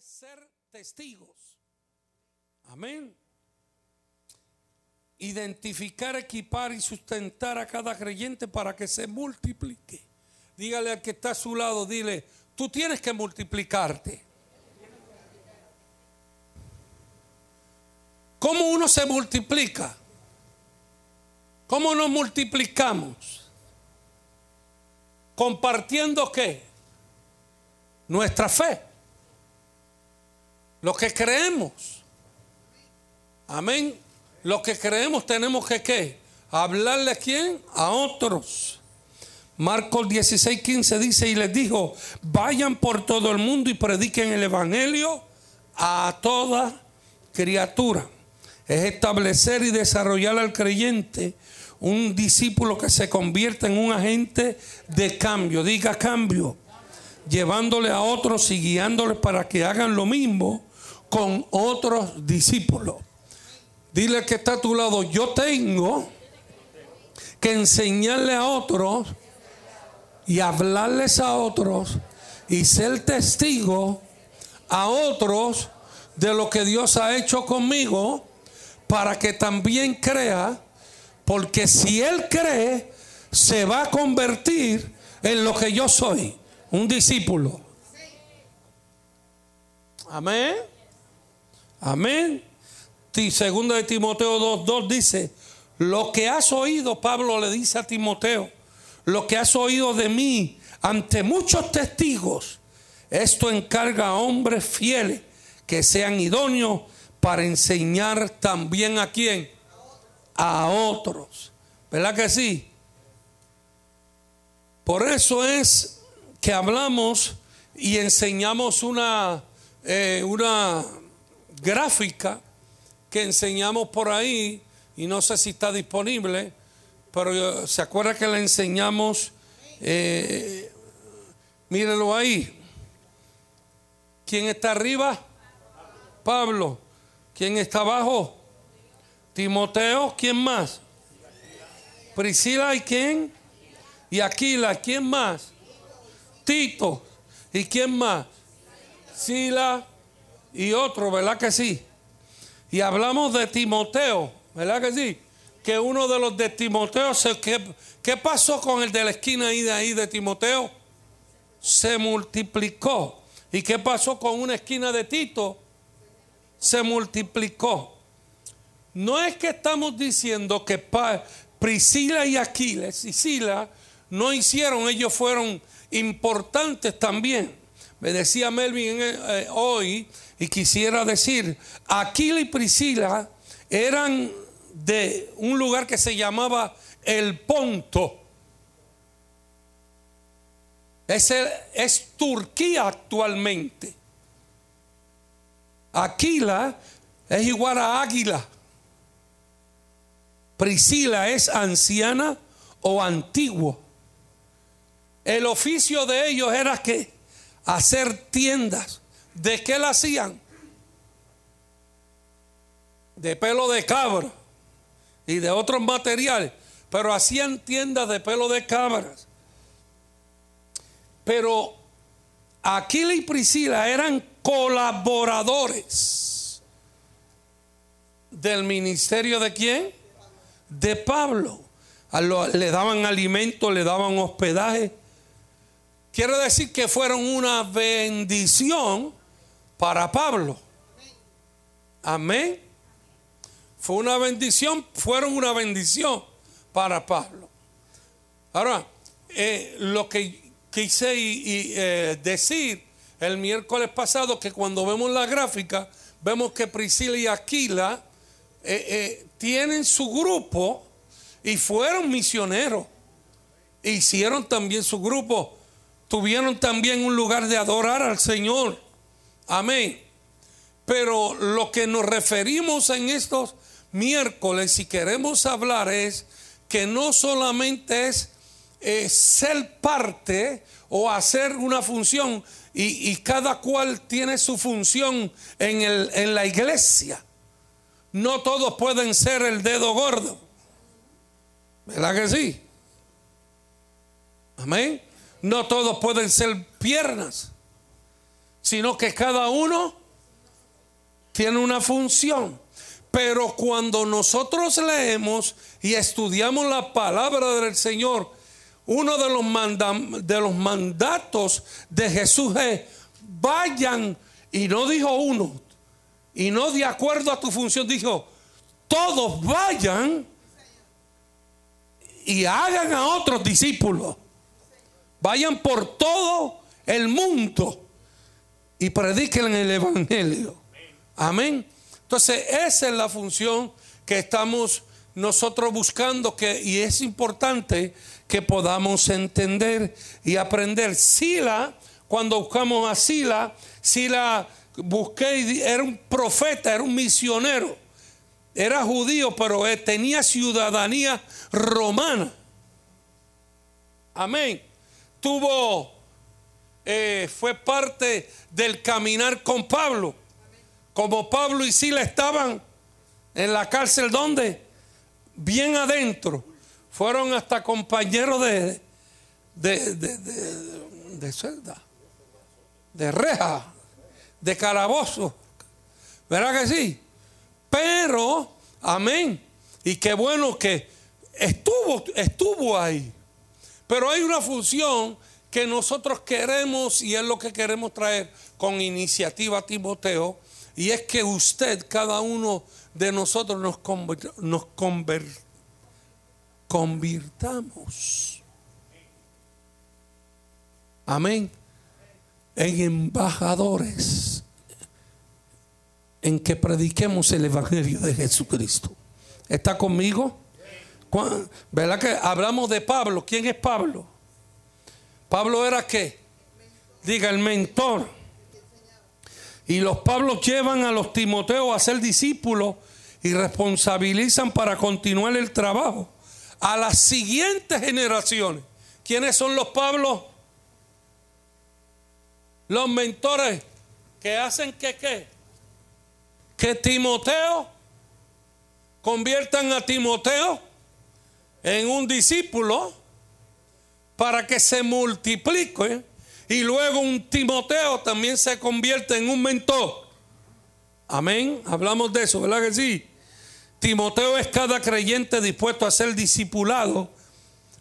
ser testigos. Amén. Identificar, equipar y sustentar a cada creyente para que se multiplique. Dígale al que está a su lado, dile, tú tienes que multiplicarte. ¿Cómo uno se multiplica? ¿Cómo nos multiplicamos? Compartiendo qué? Nuestra fe. Lo que creemos. Amén. Lo que creemos tenemos que qué? Hablarle a quién? A otros. Marcos 16, 15 dice y les dijo, vayan por todo el mundo y prediquen el Evangelio a toda criatura. Es establecer y desarrollar al creyente un discípulo que se convierta en un agente de cambio, diga cambio, llevándole a otros y guiándoles para que hagan lo mismo con otros discípulos. Dile que está a tu lado, yo tengo que enseñarle a otros y hablarles a otros y ser testigo a otros de lo que Dios ha hecho conmigo para que también crea, porque si Él cree, se va a convertir en lo que yo soy, un discípulo. Amén. Amén. Segunda de Timoteo 2.2 dice, lo que has oído, Pablo le dice a Timoteo, lo que has oído de mí ante muchos testigos, esto encarga a hombres fieles que sean idóneos para enseñar también a quién, a otros. ¿Verdad que sí? Por eso es que hablamos y enseñamos una, eh, una gráfica que enseñamos por ahí, y no sé si está disponible, pero se acuerda que la enseñamos, eh, ahí. ¿Quién está arriba? Pablo. ¿Quién está abajo? Timoteo. ¿Quién más? Priscila y quién? Y Aquila. ¿Quién más? Tito. ¿Y quién más? Sila y otro, ¿verdad que sí? Y hablamos de Timoteo, ¿verdad que sí? Que uno de los de Timoteo, ¿qué, ¿qué pasó con el de la esquina ahí de ahí de Timoteo? Se multiplicó. ¿Y qué pasó con una esquina de Tito? Se multiplicó. No es que estamos diciendo que Priscila y Aquiles y Sila no hicieron, ellos fueron importantes también. Me decía Melvin eh, hoy y quisiera decir, Aquila y Priscila eran de un lugar que se llamaba el Ponto. Es, es Turquía actualmente. Aquila es igual a águila. Priscila es anciana o antiguo. El oficio de ellos era que hacer tiendas ¿De qué la hacían? De pelo de cabra y de otros materiales, pero hacían tiendas de pelo de cabras. Pero Aquila y Priscila eran colaboradores del ministerio de quién? De Pablo. Le daban alimento, le daban hospedaje. Quiere decir que fueron una bendición para Pablo. Amén. Fue una bendición, fueron una bendición para Pablo. Ahora, eh, lo que quise eh, decir el miércoles pasado, que cuando vemos la gráfica, vemos que Priscila y Aquila eh, tienen su grupo y fueron misioneros. Hicieron también su grupo. Tuvieron también un lugar de adorar al Señor. Amén. Pero lo que nos referimos en estos miércoles, si queremos hablar, es que no solamente es eh, ser parte o hacer una función, y, cada cual tiene su función en, en la iglesia. No todos pueden ser el dedo gordo. ¿Verdad que sí? Amén. No todos pueden ser piernas sino que cada uno tiene una función. Pero cuando nosotros leemos y estudiamos la palabra del Señor, uno de los, de los mandatos de Jesús es, vayan, y no dijo uno, y no de acuerdo a tu función, dijo, todos vayan y hagan a otros discípulos. Vayan por todo el mundo y prediquen el Evangelio. Amén. Entonces, esa es la función que estamos nosotros buscando que, y es importante que podamos entender y aprender. Sila, cuando buscamos a Sila, Sila busqué, era un profeta, era un misionero, era judío, pero tenía ciudadanía romana. Amén. Tuvo, eh, fue parte del caminar con Pablo. Como Pablo y Sila estaban en la cárcel, ¿dónde? Bien adentro. Fueron hasta compañeros de, de, de, de, celda, de reja, de calabozo. ¿Verdad que sí? Pero, amén. Y qué bueno que estuvo, estuvo ahí. Pero hay una función que nosotros queremos y es lo que queremos traer con iniciativa Timoteo y es que usted, cada uno de nosotros nos, nos convirtamos. Amén. En embajadores. En que prediquemos el Evangelio de Jesucristo. ¿Está conmigo? ¿Verdad que hablamos de Pablo? ¿Quién es Pablo? Pablo era qué? Diga, el mentor y los Pablos llevan a los Timoteos a ser discípulos y responsabilizan para continuar el trabajo a las siguientes generaciones. ¿Quiénes son los Pablos? Los mentores que hacen que qué? Que Timoteo conviertan a Timoteo en un discípulo para que se multiplique y luego un Timoteo también se convierte en un mentor. Amén. Hablamos de eso, ¿verdad que sí? Timoteo es cada creyente dispuesto a ser discipulado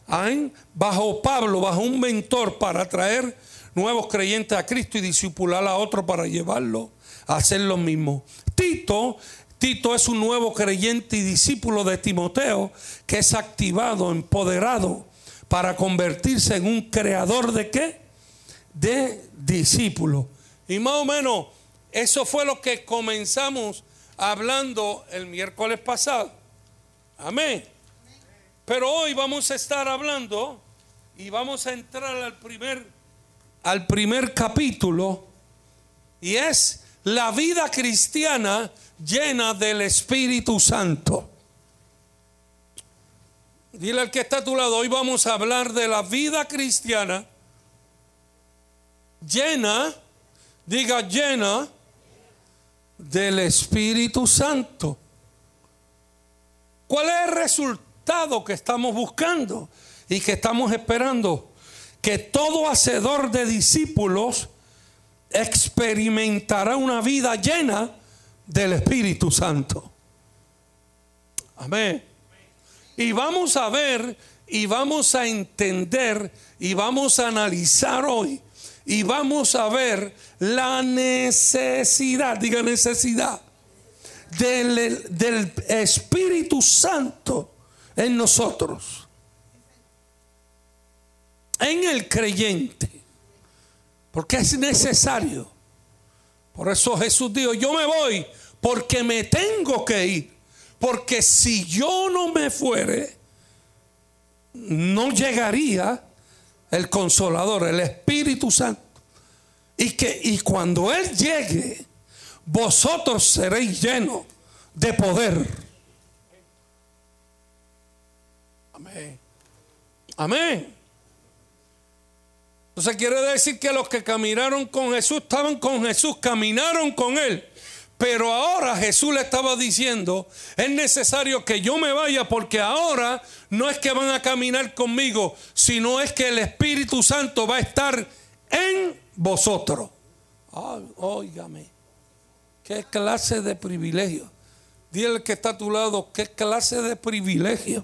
¿amén? bajo Pablo, bajo un mentor para traer nuevos creyentes a Cristo y discipular a otro para llevarlo a hacer lo mismo. Tito, Tito es un nuevo creyente y discípulo de Timoteo que es activado, empoderado para convertirse en un creador de qué? de discípulos. Y más o menos eso fue lo que comenzamos hablando el miércoles pasado. Amén. Pero hoy vamos a estar hablando y vamos a entrar al primer al primer capítulo y es la vida cristiana llena del Espíritu Santo. Dile al que está a tu lado, hoy vamos a hablar de la vida cristiana llena, diga llena del Espíritu Santo. ¿Cuál es el resultado que estamos buscando y que estamos esperando? Que todo hacedor de discípulos experimentará una vida llena del Espíritu Santo. Amén. Y vamos a ver y vamos a entender y vamos a analizar hoy y vamos a ver la necesidad, diga necesidad, del, del Espíritu Santo en nosotros, en el creyente, porque es necesario. Por eso Jesús dijo, yo me voy porque me tengo que ir, porque si yo no me fuere, no llegaría el consolador, el Espíritu Santo. Y que y cuando Él llegue, vosotros seréis llenos de poder. Amén. Amén. Entonces quiere decir que los que caminaron con Jesús estaban con Jesús, caminaron con Él. Pero ahora Jesús le estaba diciendo, es necesario que yo me vaya porque ahora no es que van a caminar conmigo, sino es que el Espíritu Santo va a estar en vosotros. Óigame. ¿Qué clase de privilegio? Dile que está a tu lado, qué clase de privilegio.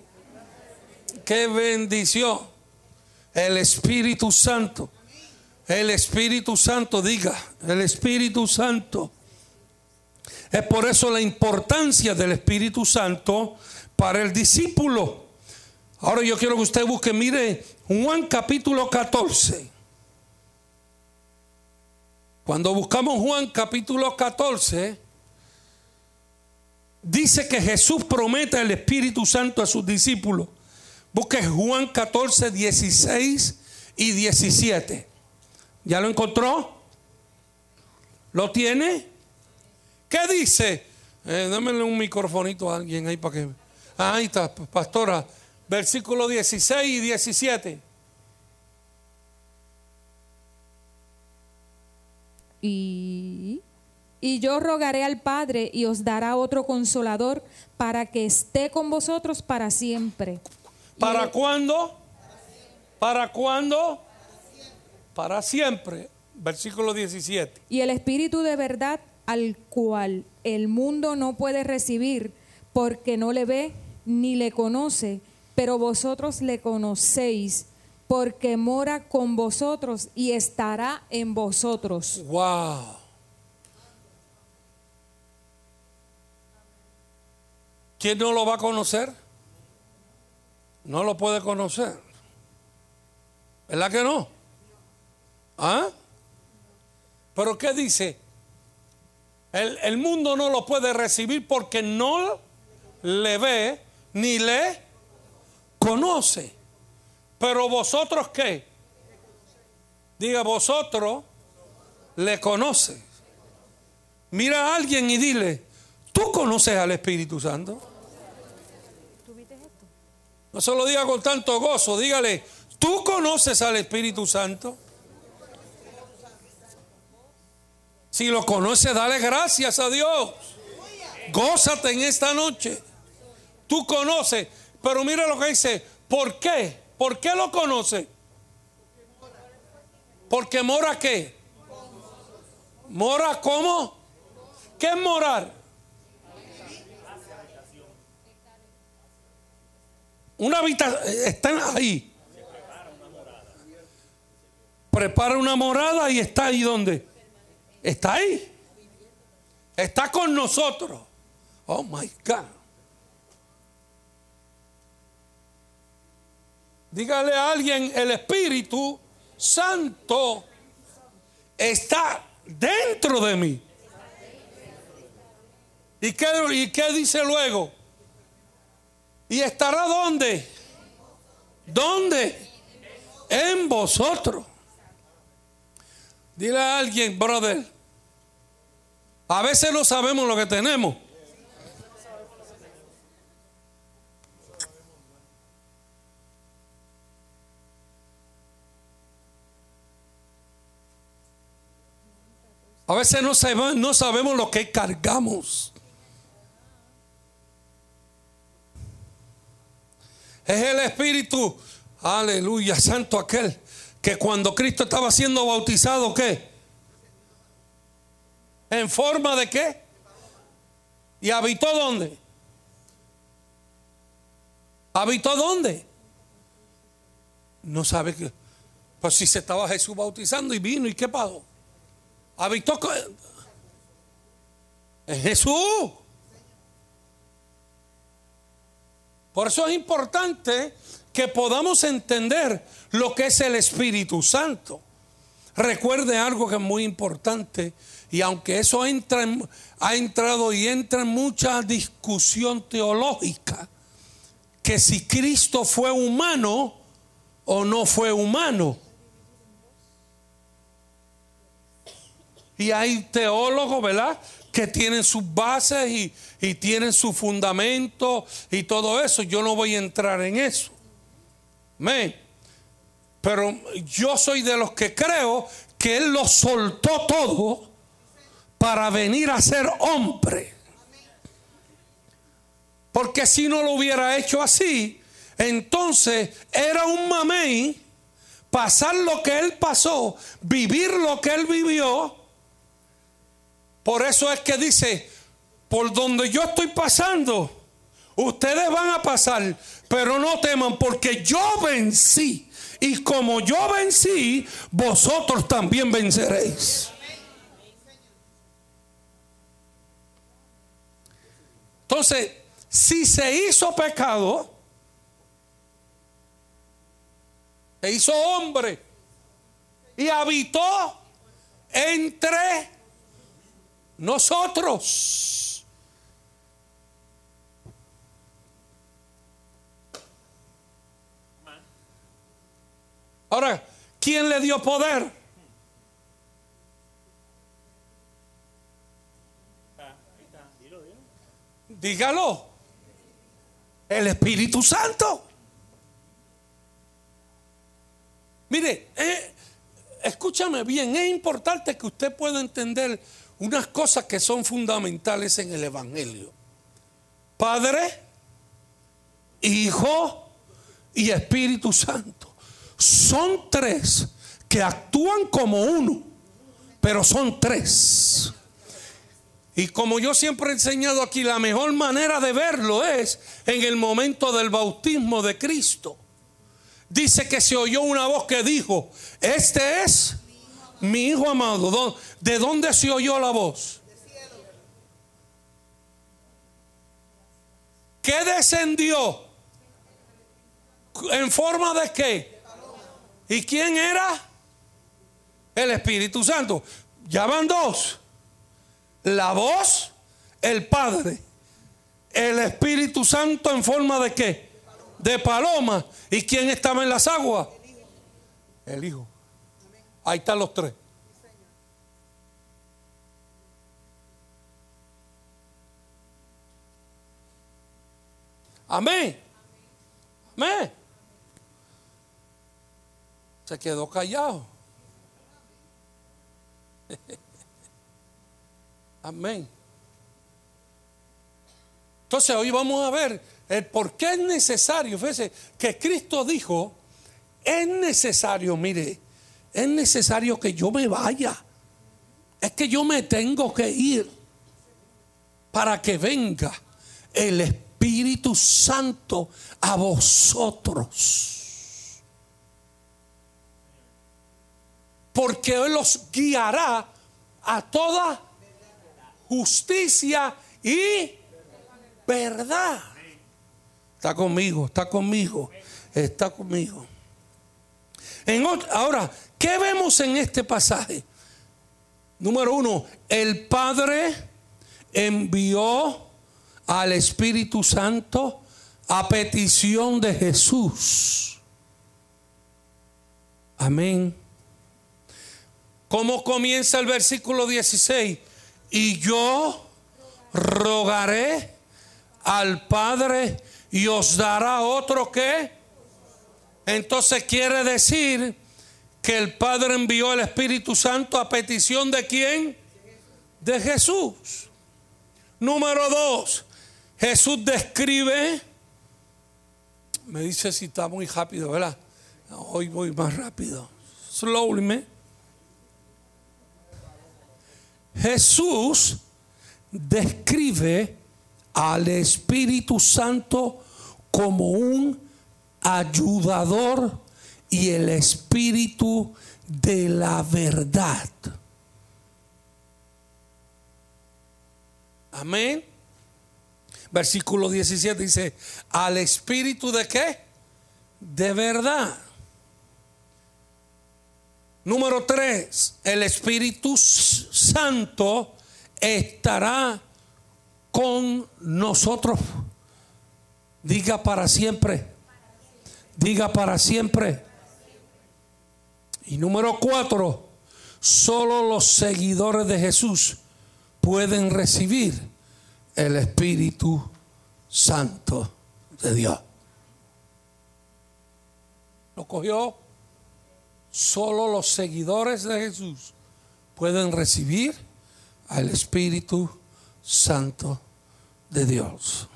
Qué bendición. El Espíritu Santo. El Espíritu Santo, diga, el Espíritu Santo. Es por eso la importancia del Espíritu Santo para el discípulo. Ahora yo quiero que usted busque, mire, Juan capítulo 14. Cuando buscamos Juan capítulo 14, dice que Jesús promete el Espíritu Santo a sus discípulos. Busque Juan 14, 16 y 17. ¿Ya lo encontró? ¿Lo tiene? ¿Qué dice? Eh, un microfonito a alguien ahí para que... Ah, ahí está, pastora. Versículo 16 y 17. Y, y yo rogaré al Padre y os dará otro consolador para que esté con vosotros para siempre. ¿Para cuándo? ¿Para cuándo? Para siempre. Versículo 17. Y el Espíritu de verdad al cual el mundo no puede recibir porque no le ve ni le conoce, pero vosotros le conocéis porque mora con vosotros y estará en vosotros. Wow. ¿Quién no lo va a conocer? No lo puede conocer. ¿Verdad que no? ¿Ah? ¿Pero qué dice? El, el mundo no lo puede recibir porque no le ve ni le conoce. Pero vosotros qué? Diga vosotros le conoce. Mira a alguien y dile, ¿tú conoces al Espíritu Santo? No se lo diga con tanto gozo, dígale, ¿tú conoces al Espíritu Santo? Si lo conoces, dale gracias a Dios. Gózate en esta noche. Tú conoces, pero mira lo que dice, ¿por qué? ¿Por qué lo conoce? Porque mora qué? ¿Mora cómo? ¿Qué es morar? Una habitación, están ahí. Prepara una morada y está ahí donde. Está ahí. Está con nosotros. Oh my God. Dígale a alguien, el Espíritu Santo está dentro de mí. ¿Y qué, ¿Y qué dice luego? ¿Y estará dónde? ¿Dónde? En vosotros. Dile a alguien, brother, a veces no sabemos lo que tenemos. A veces no sabemos, no sabemos lo que cargamos. Es el Espíritu, aleluya, santo aquel, que cuando Cristo estaba siendo bautizado, ¿qué? ¿En forma de qué? ¿Y habitó dónde? ¿Habitó dónde? No sabe que. Pues si se estaba Jesús bautizando y vino, ¿y qué pasó? Habitó en Jesús. Por eso es importante que podamos entender lo que es el Espíritu Santo. Recuerde algo que es muy importante y aunque eso ha entrado y entra en mucha discusión teológica, que si Cristo fue humano o no fue humano. Y hay teólogos, ¿verdad? Que tienen sus bases y, tienen su fundamento y todo eso. Yo no voy a entrar en eso. Amén. Pero yo soy de los que creo que Él lo soltó todo para venir a ser hombre. Porque si no lo hubiera hecho así, entonces era un mamey pasar lo que Él pasó, vivir lo que Él vivió Por eso es que dice, por donde yo estoy pasando, ustedes van a pasar, pero no teman porque yo vencí. Y como yo vencí, vosotros también venceréis. Entonces, si se hizo pecado, se hizo hombre y habitó entre nosotros. Ahora, ¿quién le dio poder? Dígalo. El Espíritu Santo. Mire, eh, escúchame bien, es importante que usted pueda entender unas cosas que son fundamentales en el Evangelio. Padre, Hijo y Espíritu Santo. Son tres que actúan como uno, pero son tres. Y como yo siempre he enseñado aquí, la mejor manera de verlo es en el momento del bautismo de Cristo. Dice que se oyó una voz que dijo, este es mi hijo amado. ¿De dónde se oyó la voz? ¿Qué descendió? ¿En forma de qué? ¿Y quién era? El Espíritu Santo. Ya van dos. La voz, el Padre. El Espíritu Santo en forma de qué? De paloma. ¿Y quién estaba en las aguas? El Hijo. Ahí están los tres. Amén. Amén. Se quedó callado. Amén. Entonces hoy vamos a ver el por qué es necesario. Fíjese que Cristo dijo, es necesario, mire, es necesario que yo me vaya. Es que yo me tengo que ir para que venga el Espíritu Santo a vosotros. Porque Él los guiará a toda justicia y verdad. Está conmigo, está conmigo, está conmigo. En ahora, ¿qué vemos en este pasaje? Número uno, el Padre envió al Espíritu Santo a petición de Jesús. Amén. ¿Cómo comienza el versículo 16? Y yo rogaré al Padre y os dará otro que. Entonces quiere decir que el Padre envió el Espíritu Santo a petición de quién? De Jesús. Número dos, Jesús describe, me dice si está muy rápido, ¿verdad? Hoy voy más rápido. Slowly, me. Jesús describe al Espíritu Santo como un ayudador y el Espíritu de la verdad. Amén. Versículo 17 dice, al Espíritu de qué? De verdad. Número 3, el Espíritu Santo estará con nosotros. Diga para siempre. Diga para siempre. Y número 4, solo los seguidores de Jesús pueden recibir el Espíritu Santo de Dios. ¿Lo cogió? Solo los seguidores de Jesús pueden recibir al Espíritu Santo de Dios.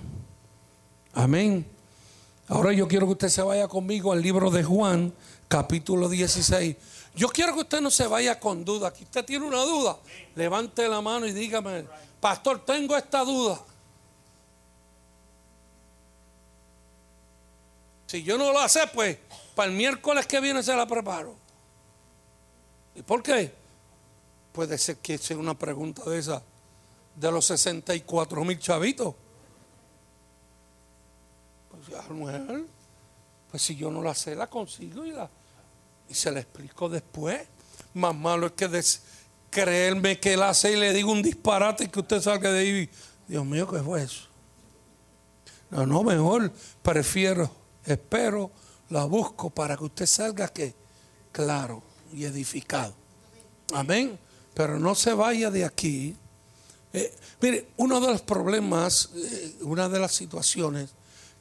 Amén. Ahora yo quiero que usted se vaya conmigo al libro de Juan, capítulo 16. Yo quiero que usted no se vaya con duda. Que usted tiene una duda, levante la mano y dígame, pastor, tengo esta duda. Si yo no lo sé, pues para el miércoles que viene se la preparo. ¿Y por qué? Puede ser que sea una pregunta de esa, de los 64 mil chavitos. Pues, pues si yo no la sé, la consigo y la y se la explico después. Más malo es que creerme que la sé y le digo un disparate y que usted salga de ahí. Dios mío, ¿qué fue eso? No, no, mejor prefiero, espero, la busco para que usted salga que claro y edificado. Amén. Pero no se vaya de aquí. Eh, mire, uno de los problemas, eh, una de las situaciones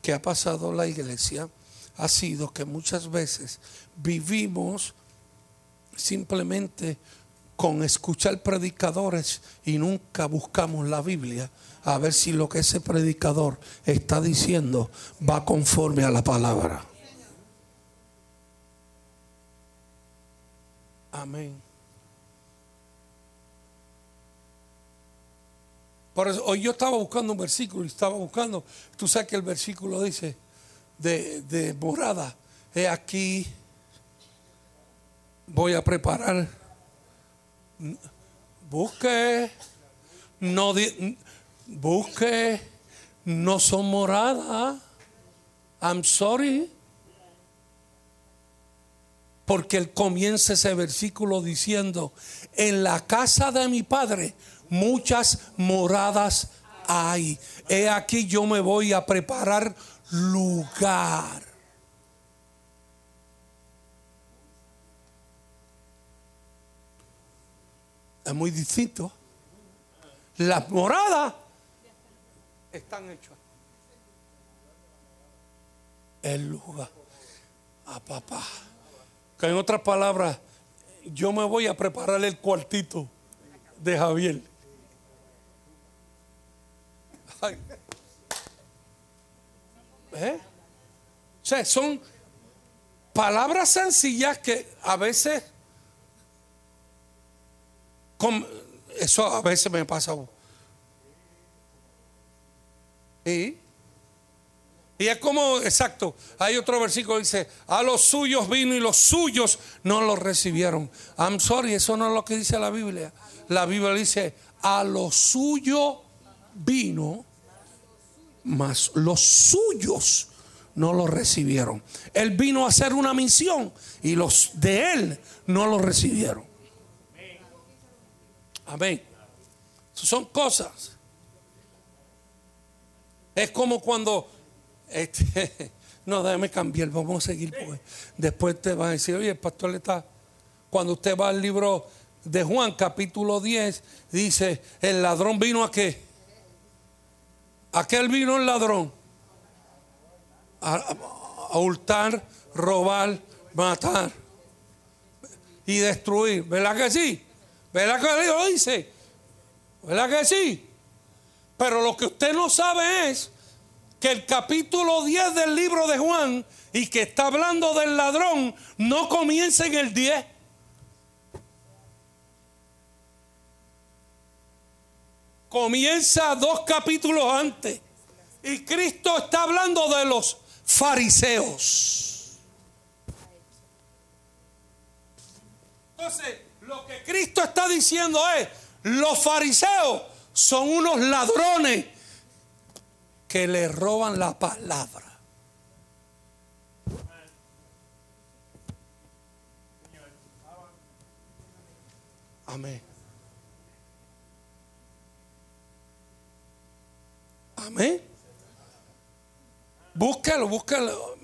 que ha pasado la iglesia ha sido que muchas veces vivimos simplemente con escuchar predicadores y nunca buscamos la Biblia a ver si lo que ese predicador está diciendo va conforme a la palabra. Amén. Por eso, hoy yo estaba buscando un versículo y estaba buscando, tú sabes que el versículo dice, de, morada. He aquí, voy a preparar. Busque, no busque, no son morada. I'm sorry. Porque él comienza ese versículo diciendo, en la casa de mi padre muchas moradas hay. He aquí yo me voy a preparar lugar. Es muy distinto. Las moradas están hechas. El lugar. A papá. Que en otras palabras, yo me voy a preparar el cuartito de Javier. ¿Eh? O sea, son palabras sencillas que a veces, eso a veces me pasa. Y, y es como, exacto, hay otro versículo que dice, a los suyos vino y los suyos no los recibieron. I'm sorry, eso no es lo que dice la Biblia. La Biblia dice, a los suyos vino mas los suyos no lo recibieron. Él vino a hacer una misión y los de él no lo recibieron. Amén. Son cosas. Es como cuando este, no déjame cambiar, vamos a seguir pues. Después te va a decir, oye, el pastor le está cuando usted va al libro de Juan capítulo 10 dice, el ladrón vino a qué? Aquel vino el ladrón a, hurtar, robar, matar y destruir. ¿Verdad que sí? ¿Verdad que Dios dice? ¿Verdad que sí? Pero lo que usted no sabe es que el capítulo 10 del libro de Juan y que está hablando del ladrón no comienza en el 10. Comienza dos capítulos antes. Y Cristo está hablando de los fariseos. Entonces, lo que Cristo está diciendo es, los fariseos son unos ladrones que le roban la palabra. Amén. Amén. Búsquelo, búsquelo.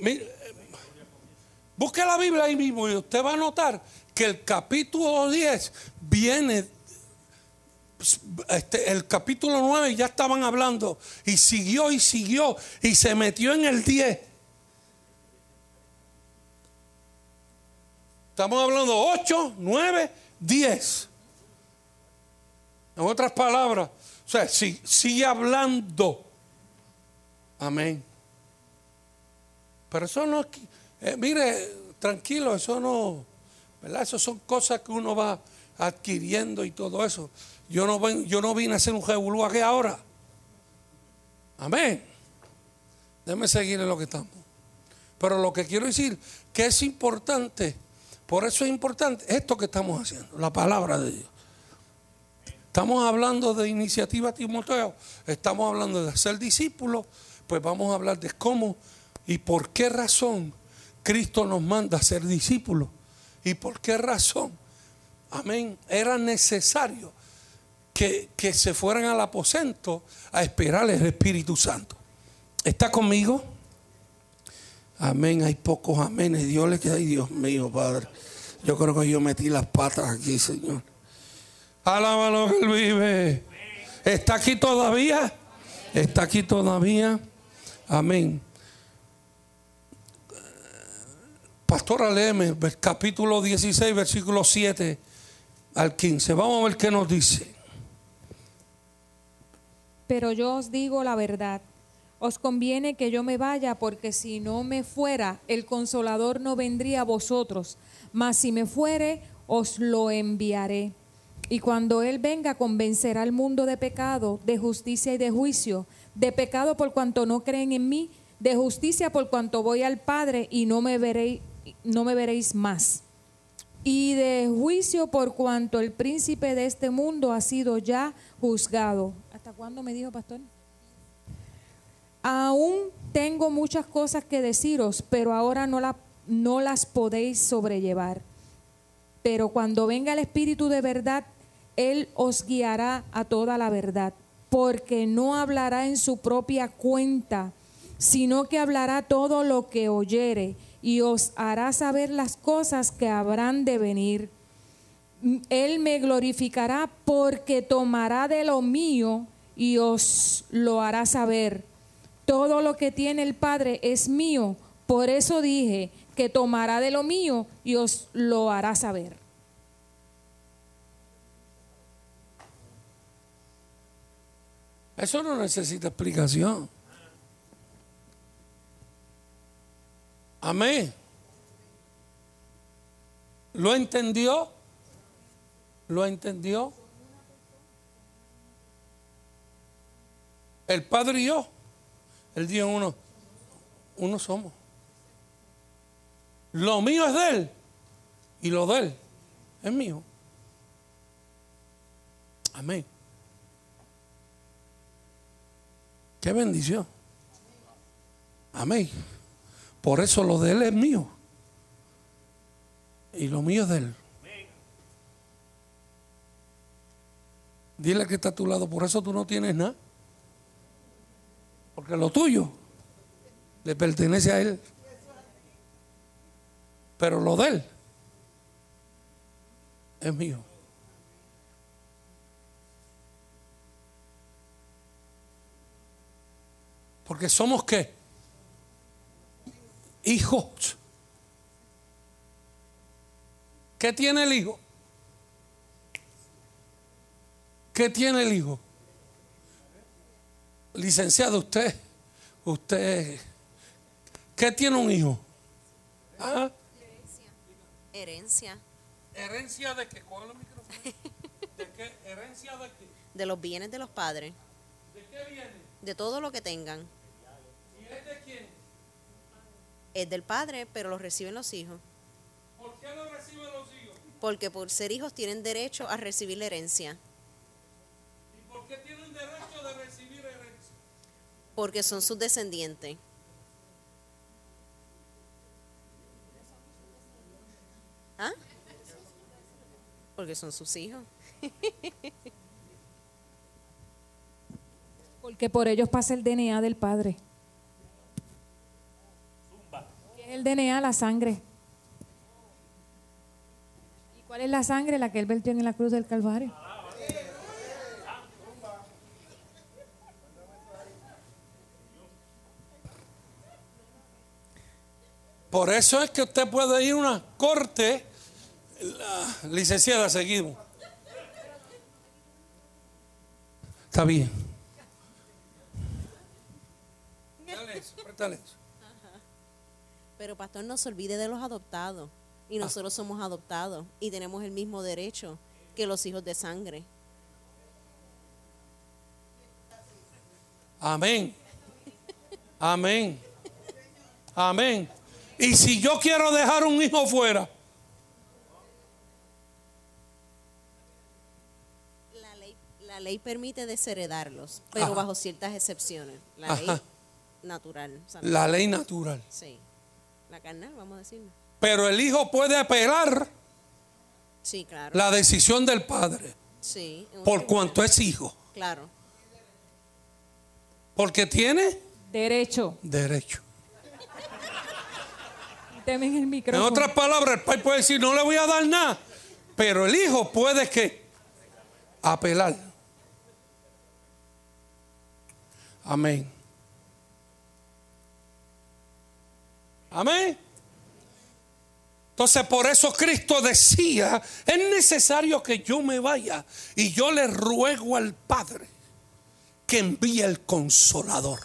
Busque la Biblia ahí mismo y usted va a notar que el capítulo 10 viene, este, el capítulo 9 ya estaban hablando y siguió y siguió y se metió en el 10. Estamos hablando 8, 9, 10. En otras palabras, o sea, sigue hablando. Amén. Pero eso no, eh, mire, tranquilo, eso no, ¿verdad? Esas son cosas que uno va adquiriendo y todo eso. Yo no, yo no vine a hacer un revolú aquí ahora. Amén. Déjeme seguir en lo que estamos. Pero lo que quiero decir, que es importante, por eso es importante esto que estamos haciendo, la palabra de Dios. Estamos hablando de iniciativa Timoteo, estamos hablando de ser discípulos, pues vamos a hablar de cómo y por qué razón Cristo nos manda a ser discípulos y por qué razón, amén, era necesario que, que se fueran al aposento a esperar el Espíritu Santo. ¿Está conmigo? Amén, hay pocos amenes. Dios le queda, ay Dios mío, Padre. Yo creo que yo metí las patas aquí, Señor. Alábalo que Él vive. ¿Está aquí todavía? ¿Está aquí todavía? Amén. Pastora, léeme el capítulo 16, versículo 7 al 15. Vamos a ver qué nos dice. Pero yo os digo la verdad. Os conviene que yo me vaya, porque si no me fuera, el consolador no vendría a vosotros. Mas si me fuere, os lo enviaré. Y cuando Él venga, convencerá al mundo de pecado, de justicia y de juicio. De pecado por cuanto no creen en mí, de justicia por cuanto voy al Padre y no me veréis, no me veréis más. Y de juicio por cuanto el príncipe de este mundo ha sido ya juzgado. ¿Hasta cuándo me dijo, pastor? Aún tengo muchas cosas que deciros, pero ahora no, no las podéis sobrellevar. Pero cuando venga el Espíritu de verdad, Él os guiará a toda la verdad, porque no hablará en su propia cuenta, sino que hablará todo lo que oyere y os hará saber las cosas que habrán de venir. Él me glorificará porque tomará de lo mío y os lo hará saber. Todo lo que tiene el Padre es mío. Por eso dije que tomará de lo mío y os lo hará saber. Eso no necesita explicación. Amén. ¿Lo entendió? ¿Lo entendió? El Padre y yo, el Dios uno, uno somos. Lo mío es de Él y lo de Él es mío. Amén. Qué bendición. Amén. Por eso lo de Él es mío. Y lo mío es de Él. Dile que está a tu lado, por eso tú no tienes nada. Porque lo tuyo le pertenece a Él. Pero lo de Él es mío. Porque somos qué? Hijos. ¿Qué tiene el hijo? ¿Qué tiene el hijo? Licenciado, usted, usted, ¿qué tiene un hijo? ¿Ah? Herencia ¿Herencia de qué? ¿Cuál es el micrófono? ¿De qué? ¿Herencia de qué? de los bienes de los padres, ¿De qué viene? de todo lo que tengan. ¿Y es de quién? Es del padre, pero lo reciben los hijos. ¿Por qué lo reciben los hijos? Porque por ser hijos tienen derecho a recibir la herencia. ¿Y por qué tienen derecho de recibir herencia? Porque son sus descendientes. ¿Ah? Porque son sus hijos. Porque por ellos pasa el DNA del Padre. ¿Qué es el DNA? La sangre. ¿Y cuál es la sangre? La que él vertió en la cruz del Calvario. Por eso es que usted puede ir a una corte, la licenciada, seguimos. Está bien. Dale eso, préstale eso. Pero pastor, no se olvide de los adoptados. y nosotros somos adoptados y tenemos el mismo derecho que los hijos de sangre. Amén. Amén. Amén. Y si yo quiero dejar un hijo fuera, La ley, la ley permite desheredarlos, pero Ajá. bajo ciertas excepciones. La ley natural. o sea, la ley natural. Sí. La carnal, vamos a decirlo. Pero el hijo puede apelar Sí, claro. la decisión del padre sí. por tribunal. cuanto es hijo. Claro. Porque tiene Derecho. derecho. Quíteme el En otras palabras, el padre puede decir, no le voy a dar nada. Pero el hijo puede que apelar. Amén. Amén. Entonces por eso Cristo decía, es necesario que yo me vaya y yo le ruego al Padre que envíe el consolador.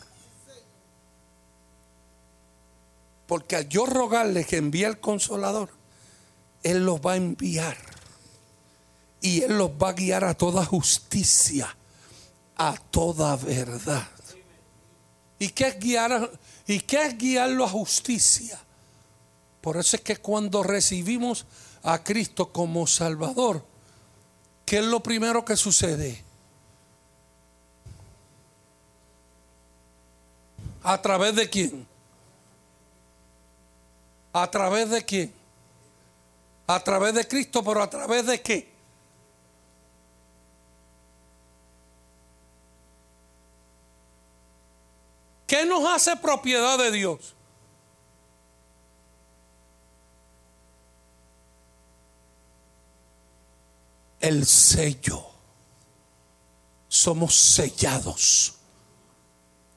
Porque al yo rogarle que envíe el consolador, Él los va a enviar. Y Él los va a guiar a toda justicia, a toda verdad. ¿Y qué es guiar ¿y qué es guiarlo a justicia? Por eso es que cuando recibimos a Cristo como Salvador, ¿qué es lo primero que sucede? ¿A través de quién? ¿A través de quién? A través de Cristo, pero a través de qué? ¿Qué nos hace propiedad de Dios? El sello. Somos sellados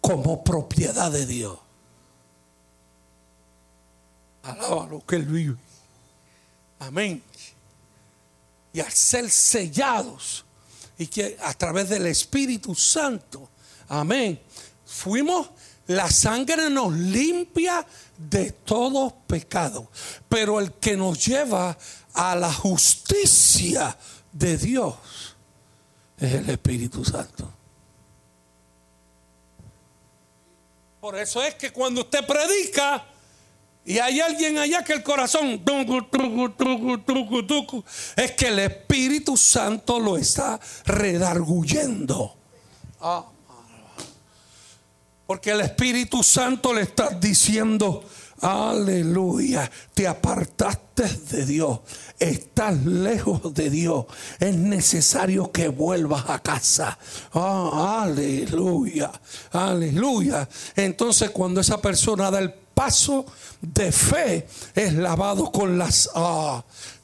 como propiedad de Dios. Alaba lo que Él vive. Amén. Y al ser sellados y que a través del Espíritu Santo, amén, fuimos, la sangre nos limpia de todo pecado. Pero el que nos lleva a la justicia de Dios es el Espíritu Santo. Por eso es que cuando usted predica y hay alguien allá que el corazón es que el Espíritu Santo lo está redarguyendo. Ah, porque el Espíritu Santo le está diciendo, aleluya, te apartaste de Dios, estás lejos de Dios, es necesario que vuelvas a casa. Ah, aleluya, aleluya. Entonces cuando esa persona da el paso de fe, es lavado con la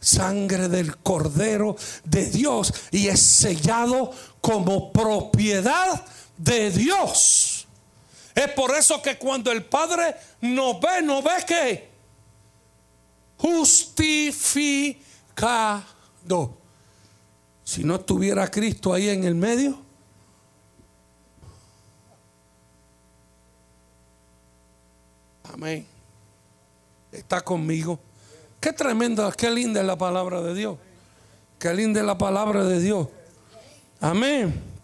sangre del Cordero de Dios y es sellado como propiedad de Dios. Es por eso que cuando el Padre nos ve, nos ve que justificado. Si no estuviera Cristo ahí en el medio, amén. Está conmigo. Qué tremenda, qué linda es la palabra de Dios. Qué linda es la palabra de Dios. Amén.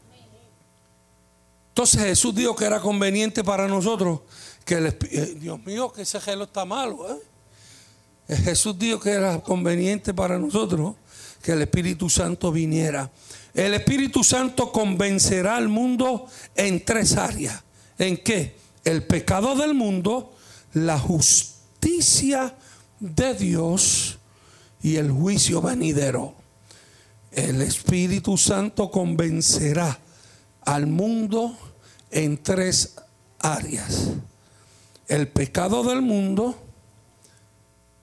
Entonces Jesús dijo que era conveniente para nosotros que el eh, Dios mío, que ese gelo está malo. ¿eh? Eh, Jesús dijo que era conveniente para nosotros que el Espíritu Santo viniera. El Espíritu Santo convencerá al mundo en tres áreas. ¿En qué? El pecado del mundo, la justicia de Dios y el juicio venidero. El Espíritu Santo convencerá al mundo en tres áreas. El pecado del mundo,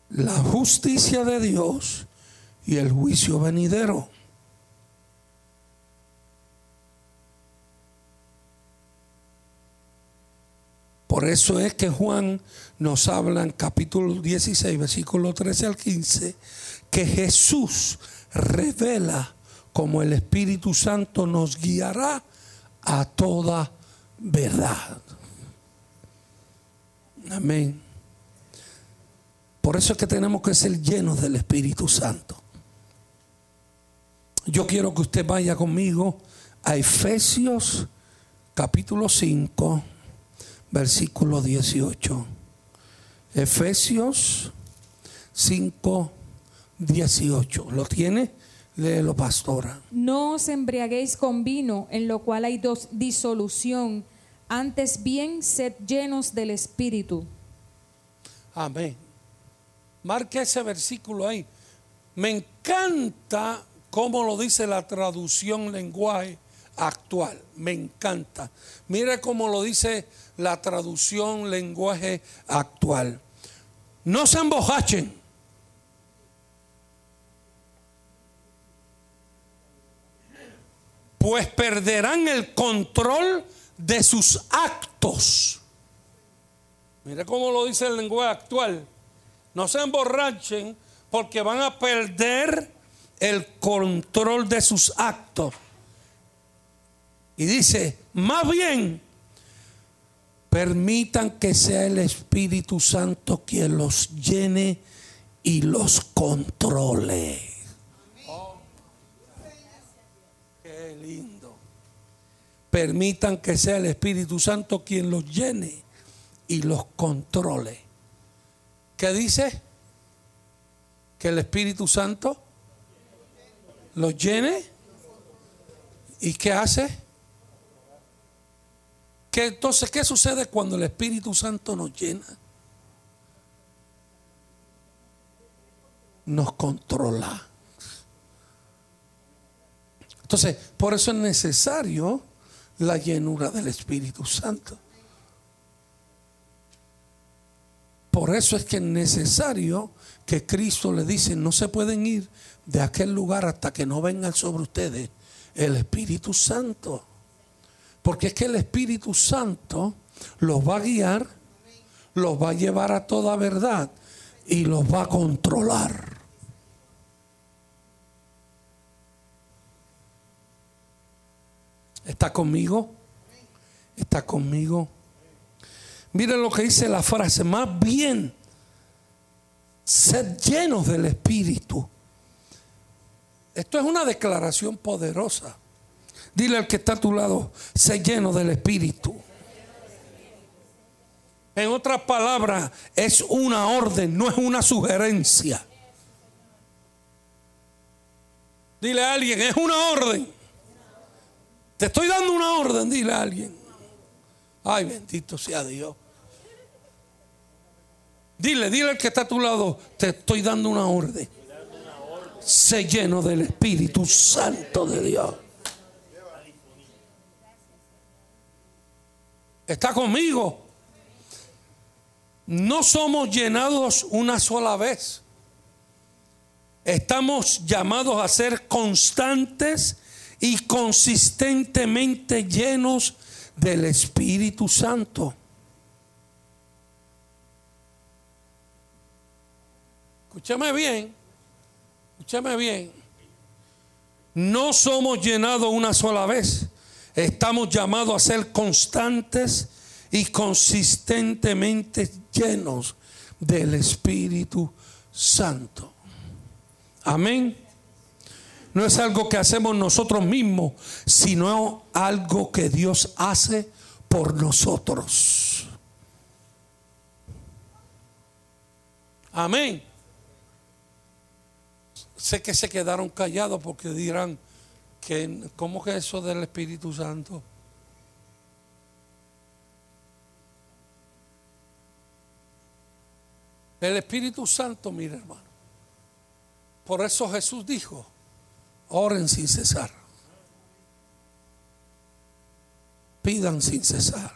la justicia de Dios y el juicio venidero. Por eso es que Juan nos habla en capítulo 16, versículo 13 al 15, que Jesús revela como el Espíritu Santo nos guiará a toda verdad. Amén. Por eso es que tenemos que ser llenos del Espíritu Santo. Yo quiero que usted vaya conmigo a Efesios capítulo 5, versículo 18. Efesios 5, 18. ¿Lo tiene? Léelo, pastora. No os embriaguéis con vino, en lo cual hay dos disolución. Antes bien, sed llenos del Espíritu. Amén. Marque ese versículo ahí. Me encanta cómo lo dice la traducción lenguaje actual. Me encanta. Mire cómo lo dice la traducción lenguaje actual. No se embojachen. Pues perderán el control de sus actos. Mire cómo lo dice el lenguaje actual. No se emborrachen porque van a perder el control de sus actos. Y dice, más bien, permitan que sea el Espíritu Santo quien los llene y los controle. Permitan que sea el Espíritu Santo quien los llene y los controle. ¿Qué dice? Que el Espíritu Santo los llene. ¿Y qué hace? Que entonces, ¿qué sucede cuando el Espíritu Santo nos llena? Nos controla. Entonces, por eso es necesario la llenura del Espíritu Santo. Por eso es que es necesario que Cristo le dice, no se pueden ir de aquel lugar hasta que no venga sobre ustedes el Espíritu Santo. Porque es que el Espíritu Santo los va a guiar, los va a llevar a toda verdad y los va a controlar. ¿Está conmigo? ¿Está conmigo? Miren lo que dice la frase, más bien, sed llenos del Espíritu. Esto es una declaración poderosa. Dile al que está a tu lado, sé lleno del Espíritu. En otras palabras, es una orden, no es una sugerencia. Dile a alguien, es una orden. Te estoy dando una orden, dile a alguien. Ay, bendito sea Dios. Dile, dile al que está a tu lado, te estoy dando una orden. Sé lleno del Espíritu Santo de Dios. Está conmigo. No somos llenados una sola vez. Estamos llamados a ser constantes y consistentemente llenos del Espíritu Santo. Escúchame bien, escúchame bien. No somos llenados una sola vez. Estamos llamados a ser constantes y consistentemente llenos del Espíritu Santo. Amén. No es algo que hacemos nosotros mismos, sino algo que Dios hace por nosotros. Amén. Sé que se quedaron callados porque dirán que cómo que eso del Espíritu Santo. El Espíritu Santo, mira hermano. Por eso Jesús dijo, Oren sin cesar. Pidan sin cesar.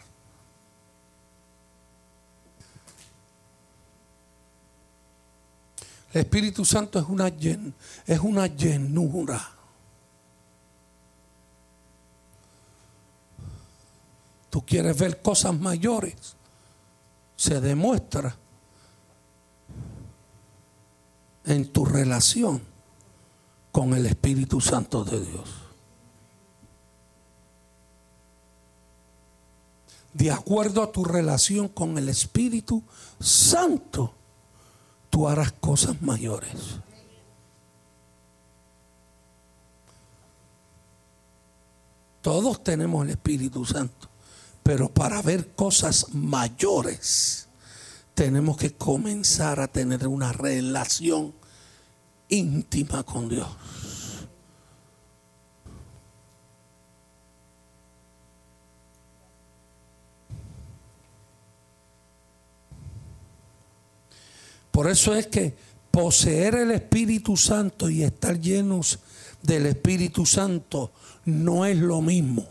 El Espíritu Santo es una, es una llenura. Tú quieres ver cosas mayores. Se demuestra en tu relación con el Espíritu Santo de Dios. De acuerdo a tu relación con el Espíritu Santo, tú harás cosas mayores. Todos tenemos el Espíritu Santo, pero para ver cosas mayores tenemos que comenzar a tener una relación íntima con Dios. Por eso es que poseer el Espíritu Santo y estar llenos del Espíritu Santo no es lo mismo.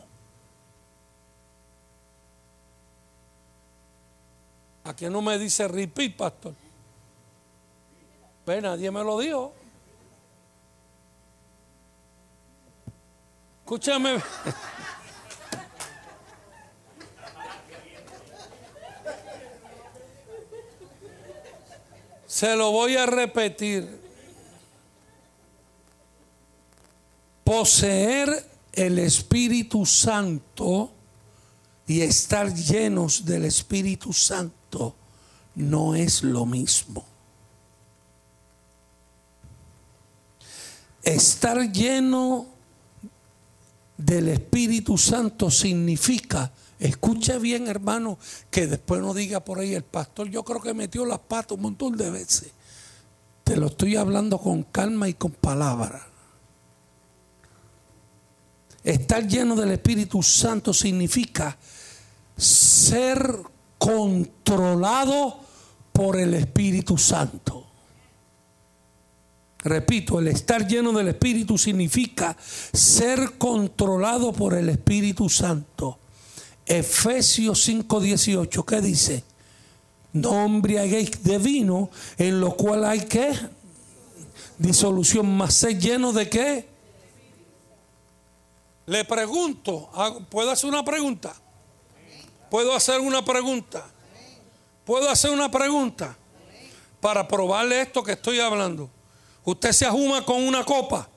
¿A qué no me dice repeat, pastor? Ve, nadie me lo dijo. Escúchame. Se lo voy a repetir. Poseer el Espíritu Santo y estar llenos del Espíritu Santo no es lo mismo. Estar lleno del Espíritu Santo significa Escuche bien, hermano, que después no diga por ahí el pastor, yo creo que metió las patas un montón de veces. Te lo estoy hablando con calma y con palabra. Estar lleno del Espíritu Santo significa ser controlado por el Espíritu Santo. Repito, el estar lleno del Espíritu significa ser controlado por el Espíritu Santo. Efesios 5:18, ¿qué dice? No embriaguéis de vino, en lo cual hay que disolución, más ser lleno de qué? Le pregunto, ¿puedo hacer una pregunta? ¿Puedo hacer una pregunta? ¿Puedo hacer una pregunta? Para probarle esto que estoy hablando. Usted se ajuma con una copa.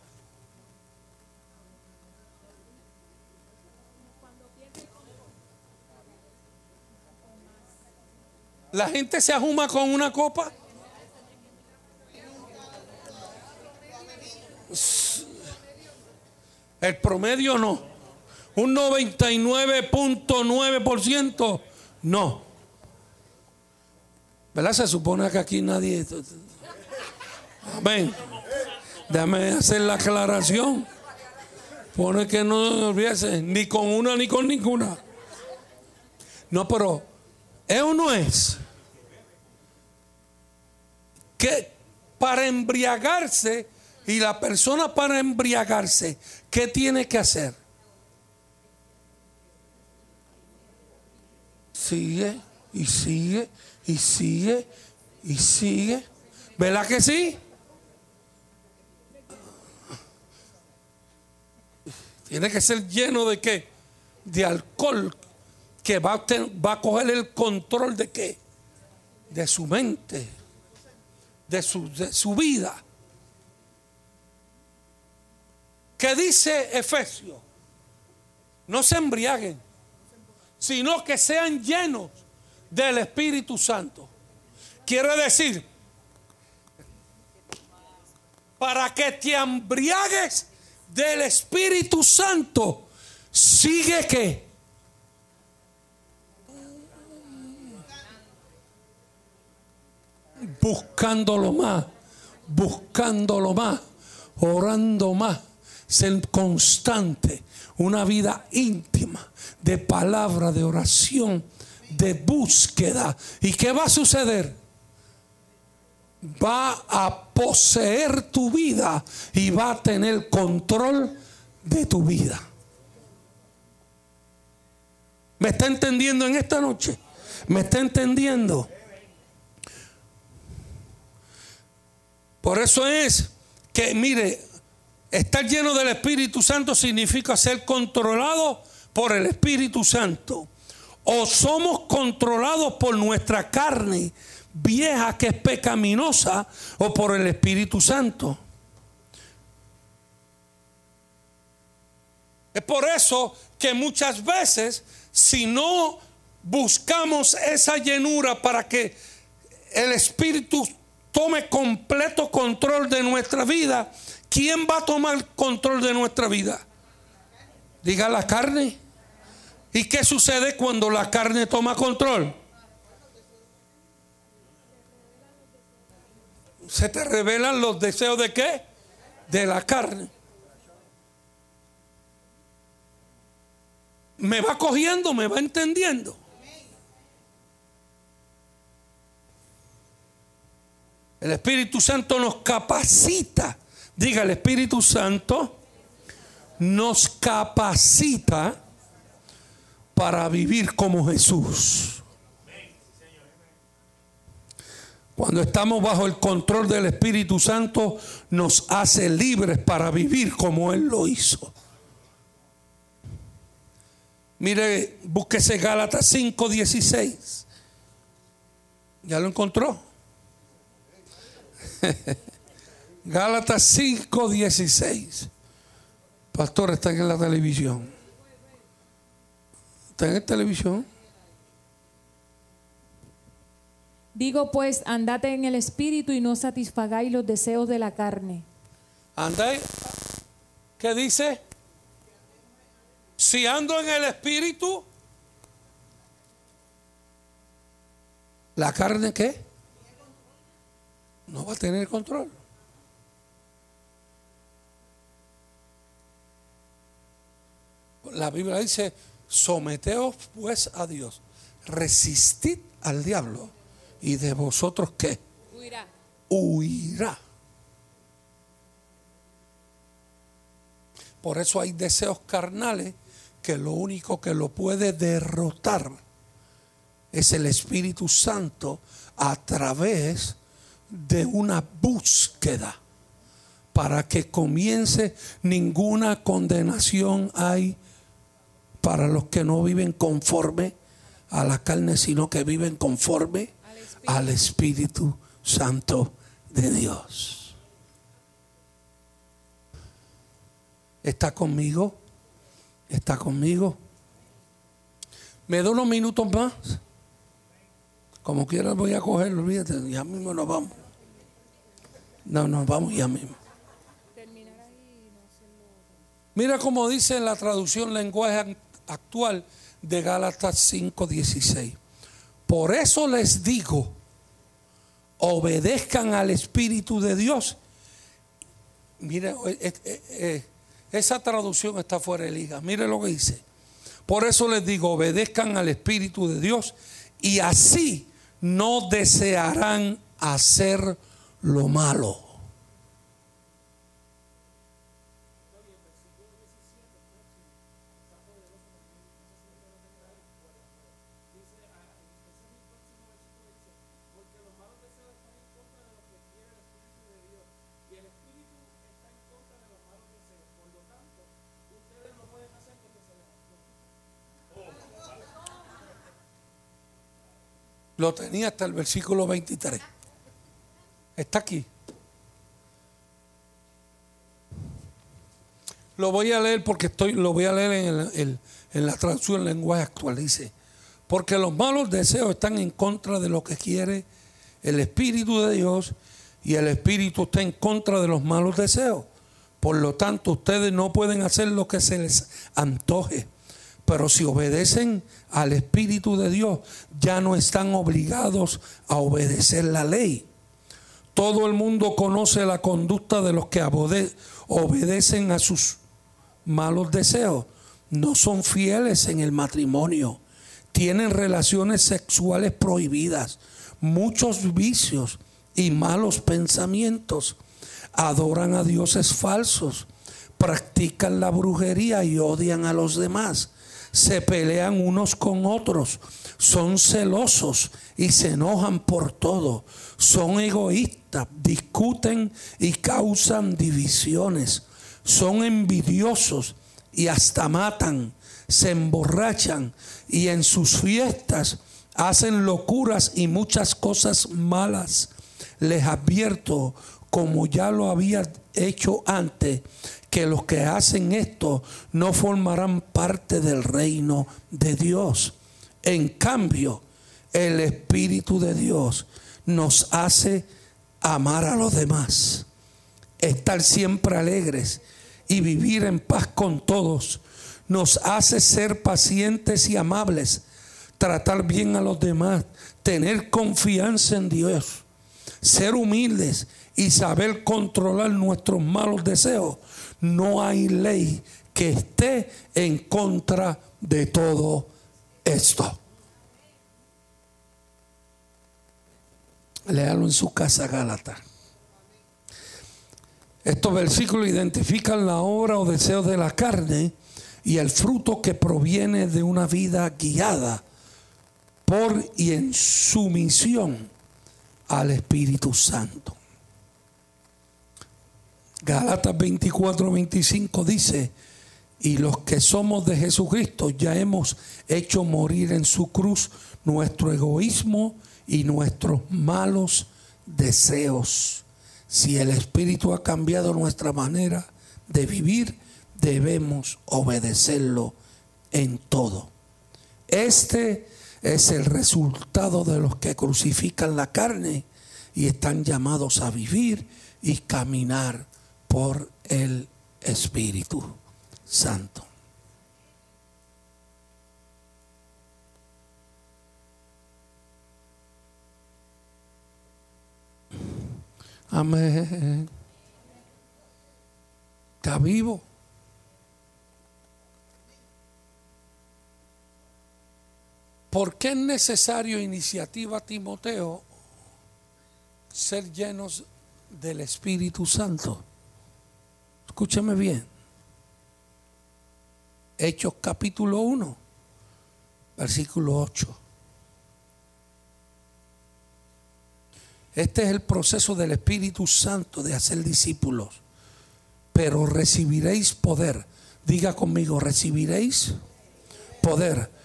La gente se ajuma con una copa. El promedio no. Un 99.9% no. ¿Verdad? Se supone que aquí nadie... Amén. Déjame hacer la aclaración. Pone que no olvides ni con una ni con ninguna. No, pero ¿es o no es? que para embriagarse y la persona para embriagarse, ¿qué tiene que hacer? Sigue y sigue y sigue y sigue. ¿Verdad que sí? Tiene que ser lleno de qué? De alcohol que va a, coger el control de qué? De su mente de su, vida. ¿Qué dice Efesio? No se embriaguen, sino que sean llenos del Espíritu Santo. Quiere decir, para que te embriagues del Espíritu Santo, sigue que buscándolo más, buscándolo más, orando más, ser constante, una vida íntima de palabra, de oración, de búsqueda. ¿Y qué va a suceder? Va a poseer tu vida y va a tener control de tu vida. ¿Me está entendiendo en esta noche? ¿Me está entendiendo? Por eso es que, mire, estar lleno del Espíritu Santo significa ser controlado por el Espíritu Santo. O somos controlados por nuestra carne vieja que es pecaminosa o por el Espíritu Santo. Es por eso que muchas veces si no buscamos esa llenura para que el Espíritu tome completo control de nuestra vida, ¿quién va a tomar control de nuestra vida? Diga la carne. ¿Y qué sucede cuando la carne toma control? Se te revelan los deseos de qué? De la carne. Me va cogiendo, me va entendiendo. El Espíritu Santo nos capacita. Diga, el Espíritu Santo nos capacita para vivir como Jesús. Cuando estamos bajo el control del Espíritu Santo, nos hace libres para vivir como Él lo hizo. Mire, búsquese Gálatas 5:16. ¿Ya lo encontró? Gálatas 5:16. Pastor, está en la televisión. Está en la televisión. Digo pues, andate en el espíritu y no satisfagáis los deseos de la carne. Andai. ¿Qué dice? Si ando en el espíritu, ¿la carne qué? No va a tener control. La Biblia dice, someteos pues a Dios, resistid al diablo y de vosotros qué? Huirá. Huirá. Por eso hay deseos carnales que lo único que lo puede derrotar es el Espíritu Santo a través de una búsqueda para que comience ninguna condenación hay para los que no viven conforme a la carne, sino que viven conforme al Espíritu Santo de Dios. ¿Está conmigo? ¿Está conmigo? ¿Me da unos minutos más? Como quiera voy a cogerlo, olvídate, ya mismo nos vamos. No, nos vamos ya mismo. Mira cómo dice la traducción lenguaje actual de Gálatas 5:16. Por eso les digo, obedezcan al Espíritu de Dios. Mire, eh, eh, eh, esa traducción está fuera de liga. Mire lo que dice. Por eso les digo, obedezcan al Espíritu de Dios y así no desearán hacer lo malo. Lo tenía hasta el versículo 23. Está aquí. Lo voy a leer porque estoy, lo voy a leer en, el- en la traducción en lenguaje actual. Dice, porque los malos deseos están en contra de lo que quiere el Espíritu de Dios y el Espíritu está en contra de los malos deseos. Por lo tanto, ustedes no pueden hacer lo que se les antoje. Pero si obedecen al Espíritu de Dios, ya no están obligados a obedecer la ley. Todo el mundo conoce la conducta de los que obedecen a sus malos deseos. No son fieles en el matrimonio. Tienen relaciones sexuales prohibidas, muchos vicios y malos pensamientos. Adoran a dioses falsos, practican la brujería y odian a los demás. Se pelean unos con otros, son celosos y se enojan por todo. Son egoístas, discuten y causan divisiones. Son envidiosos y hasta matan. Se emborrachan y en sus fiestas hacen locuras y muchas cosas malas. Les advierto, como ya lo había hecho antes, que los que hacen esto no formarán parte del reino de Dios. En cambio, el Espíritu de Dios nos hace amar a los demás, estar siempre alegres y vivir en paz con todos nos hace ser pacientes y amables, tratar bien a los demás, tener confianza en Dios, ser humildes y saber controlar nuestros malos deseos. No hay ley que esté en contra de todo esto. Léalo en su casa, Gálata. Estos versículos identifican la obra o deseo de la carne y el fruto que proviene de una vida guiada por y en sumisión al Espíritu Santo. Galatas 24, 25 dice, y los que somos de Jesucristo ya hemos hecho morir en su cruz nuestro egoísmo y nuestros malos deseos. Si el Espíritu ha cambiado nuestra manera de vivir, debemos obedecerlo en todo. Este es el resultado de los que crucifican la carne y están llamados a vivir y caminar por el Espíritu Santo. Amén. Está vivo. ¿Por qué es necesario iniciativa, Timoteo, ser llenos del Espíritu Santo? Escúchame bien. Hechos capítulo 1, versículo 8. Este es el proceso del Espíritu Santo de hacer discípulos. Pero recibiréis poder. Diga conmigo, recibiréis poder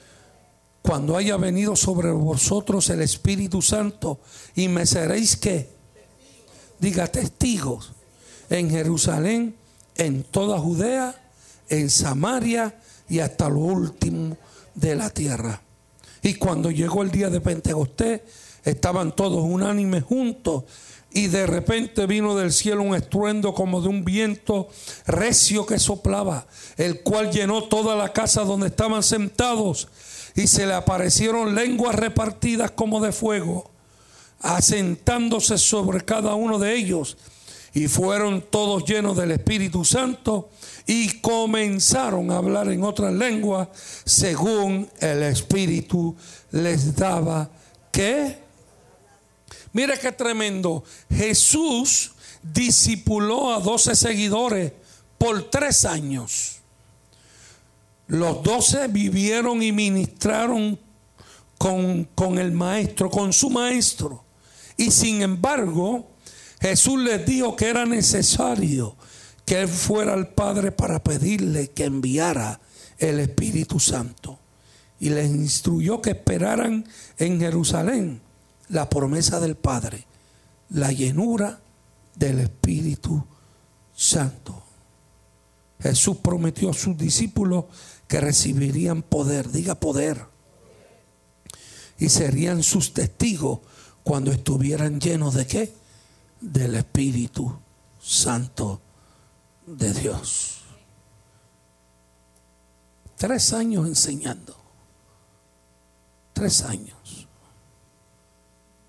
cuando haya venido sobre vosotros el Espíritu Santo y me seréis que diga testigos en Jerusalén, en toda Judea, en Samaria y hasta lo último de la tierra. Y cuando llegó el día de Pentecostés, estaban todos unánimes juntos y de repente vino del cielo un estruendo como de un viento recio que soplaba, el cual llenó toda la casa donde estaban sentados y se le aparecieron lenguas repartidas como de fuego, asentándose sobre cada uno de ellos. Y fueron todos llenos del Espíritu Santo y comenzaron a hablar en otras lenguas según el Espíritu les daba que Mire qué tremendo. Jesús discipuló a doce seguidores por tres años. Los doce vivieron y ministraron con, con el maestro, con su maestro. Y sin embargo, Jesús les dijo que era necesario que él fuera al Padre para pedirle que enviara el Espíritu Santo. Y les instruyó que esperaran en Jerusalén la promesa del Padre, la llenura del Espíritu Santo. Jesús prometió a sus discípulos que recibirían poder, diga poder, y serían sus testigos cuando estuvieran llenos de qué? Del Espíritu Santo de Dios. Tres años enseñando. Tres años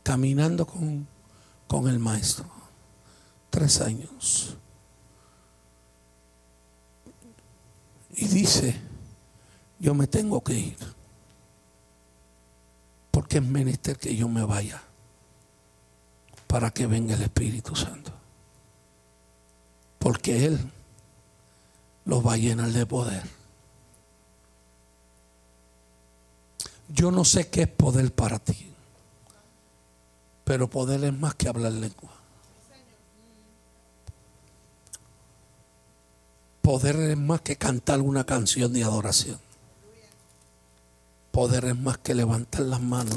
caminando con, con el maestro. Tres años. Y dice, yo me tengo que ir. Porque es menester que yo me vaya para que venga el Espíritu Santo. Porque Él lo va a llenar de poder. Yo no sé qué es poder para ti. Pero poder es más que hablar lengua. Poder es más que cantar una canción de adoración. Poder es más que levantar las manos.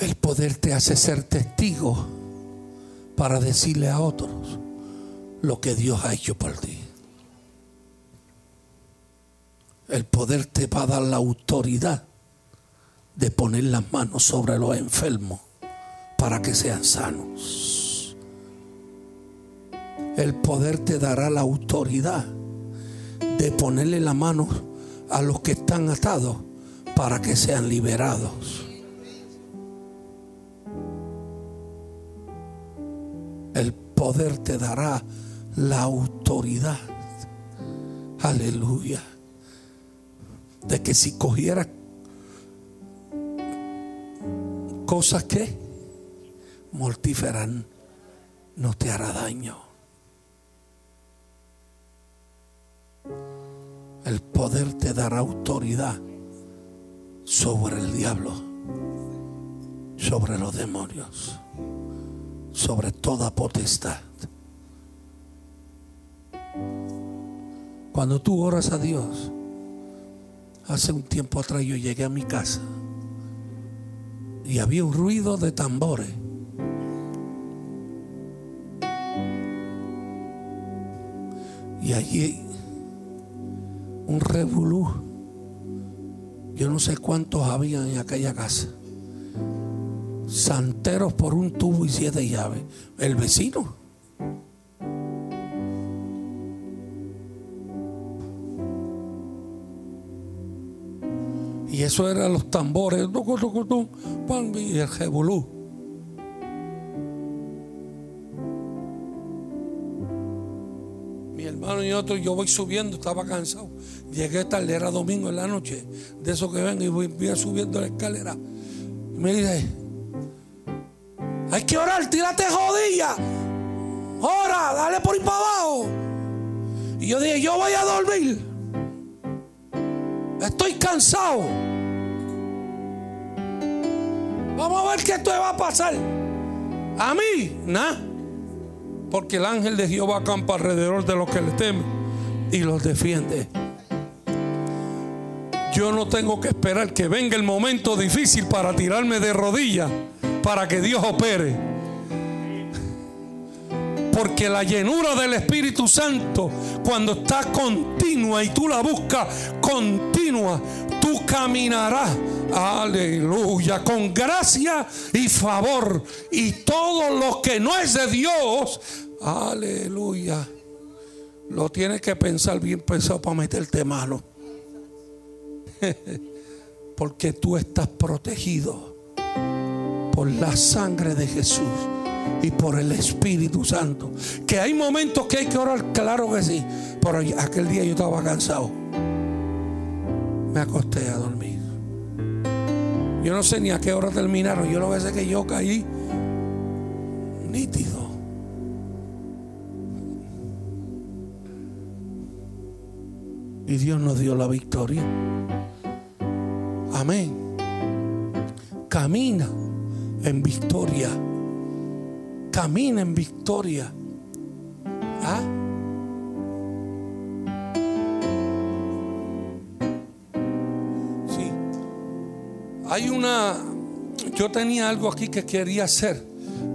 El poder te hace ser testigo para decirle a otros lo que Dios ha hecho por ti. El poder te va a dar la autoridad de poner las manos sobre los enfermos para que sean sanos. El poder te dará la autoridad de ponerle la mano a los que están atados para que sean liberados. El poder te dará la autoridad. Aleluya. De que si cogieras cosas que mortíferas no te hará daño. El poder te dará autoridad sobre el diablo, sobre los demonios, sobre toda potestad. Cuando tú oras a Dios, hace un tiempo atrás yo llegué a mi casa y había un ruido de tambores. Y allí un revolú. Yo no sé cuántos había en aquella casa. Santeros por un tubo y siete llaves. El vecino. Y eso eran los tambores. Y el revolú. Mi hermano y otro, yo voy subiendo, estaba cansado. Llegué tarde, era domingo en la noche. De eso que ven y voy, subiendo la escalera. Y me dice, hay que orar, tírate jodilla. Ora, dale por ahí para abajo. Y yo dije, yo voy a dormir. Estoy cansado. Vamos a ver qué esto va a pasar. A mí, nada. Porque el ángel de Jehová acampa alrededor de los que le temen y los defiende. Yo no tengo que esperar que venga el momento difícil para tirarme de rodillas para que Dios opere. Porque la llenura del Espíritu Santo, cuando está continua y tú la buscas continua, tú caminarás, aleluya, con gracia y favor. Y todo lo que no es de Dios, aleluya, lo tienes que pensar bien pensado para meterte mano. Porque tú estás protegido por la sangre de Jesús y por el Espíritu Santo. Que hay momentos que hay que orar, claro que sí. Pero aquel día yo estaba cansado. Me acosté a dormir. Yo no sé ni a qué hora terminaron. Yo lo que sé que yo caí nítido. Y Dios nos dio la victoria. Amén. Camina en victoria. Camina en victoria. ¿Ah? Hay una. Yo tenía algo aquí que quería hacer,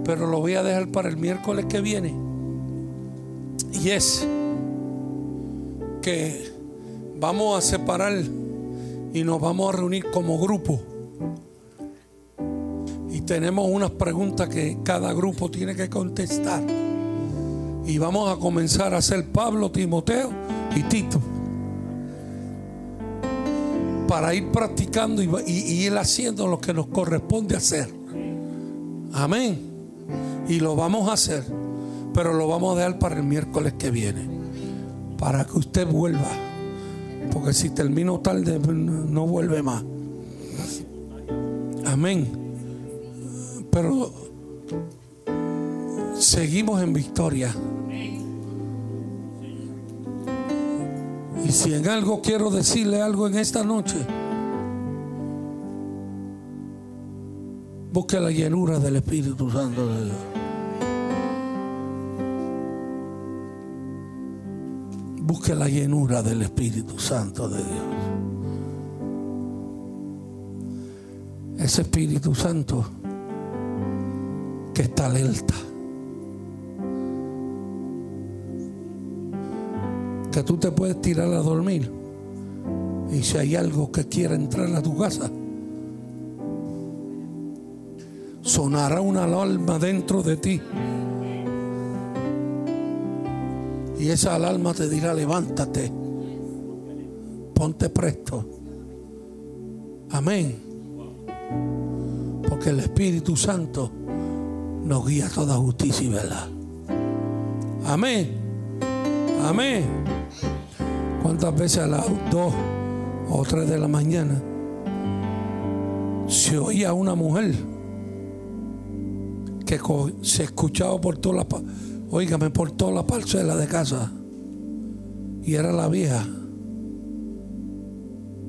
pero lo voy a dejar para el miércoles que viene. Y es que vamos a separar y nos vamos a reunir como grupo. Y tenemos unas preguntas que cada grupo tiene que contestar. Y vamos a comenzar a hacer Pablo, Timoteo y Tito. Para ir practicando y, ir haciendo lo que nos corresponde hacer. Amén. Y lo vamos a hacer. Pero lo vamos a dejar para el miércoles que viene. Para que usted vuelva. Porque si termino tarde, no vuelve más. Amén. Pero seguimos en victoria. Y si en algo quiero decirle algo en esta noche, busque la llenura del Espíritu Santo de Dios. Busque la llenura del Espíritu Santo de Dios. Ese Espíritu Santo que está alerta. Que tú te puedes tirar a dormir. Y si hay algo que quiera entrar a tu casa, sonará una alarma dentro de ti. Y esa alarma te dirá, levántate, ponte presto. Amén. Porque el Espíritu Santo nos guía a toda justicia y verdad. Amén. Amén. ¿Cuántas veces a las dos o tres de la mañana se oía una mujer que se escuchaba por toda la oígame por toda la parcela de casa y era la vieja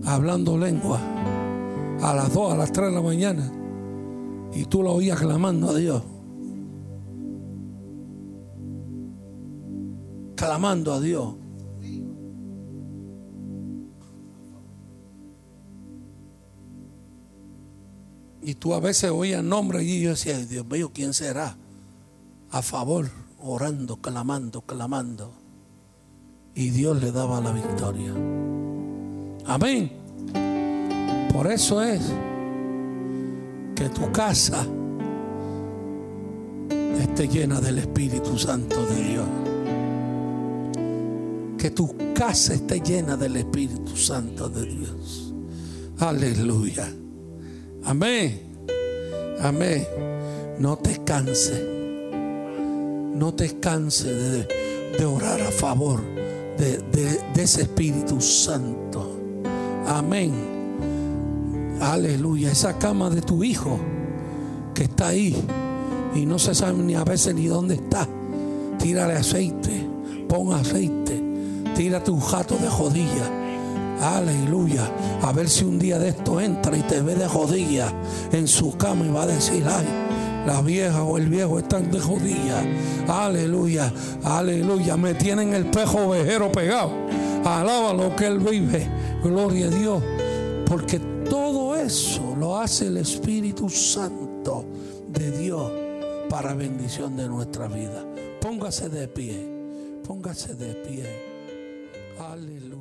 hablando lengua a las dos, a las tres de la mañana y tú la oías clamando a Dios. Clamando a Dios Y tú a veces oías nombre y yo decía, Dios mío, ¿quién será? A favor, orando, clamando, clamando. Y Dios le daba la victoria. Amén. Por eso es que tu casa esté llena del Espíritu Santo de Dios. Que tu casa esté llena del Espíritu Santo de Dios. Aleluya. Amén. Amén. No te canses. No te canses de, orar a favor de, ese Espíritu Santo. Amén. Aleluya. Esa cama de tu hijo que está ahí y no se sabe ni a veces ni dónde está. Tírale aceite. Pon aceite. Tírate un jato de jodilla Aleluya. A ver si un día de esto entra y te ve de jodilla en su cama y va a decir, ay, la vieja o el viejo están de jodilla. Aleluya, aleluya. Me tienen el pejo ovejero pegado. Alaba lo que él vive. Gloria a Dios. Porque todo eso lo hace el Espíritu Santo de Dios para bendición de nuestra vida. Póngase de pie. Póngase de pie. Aleluya.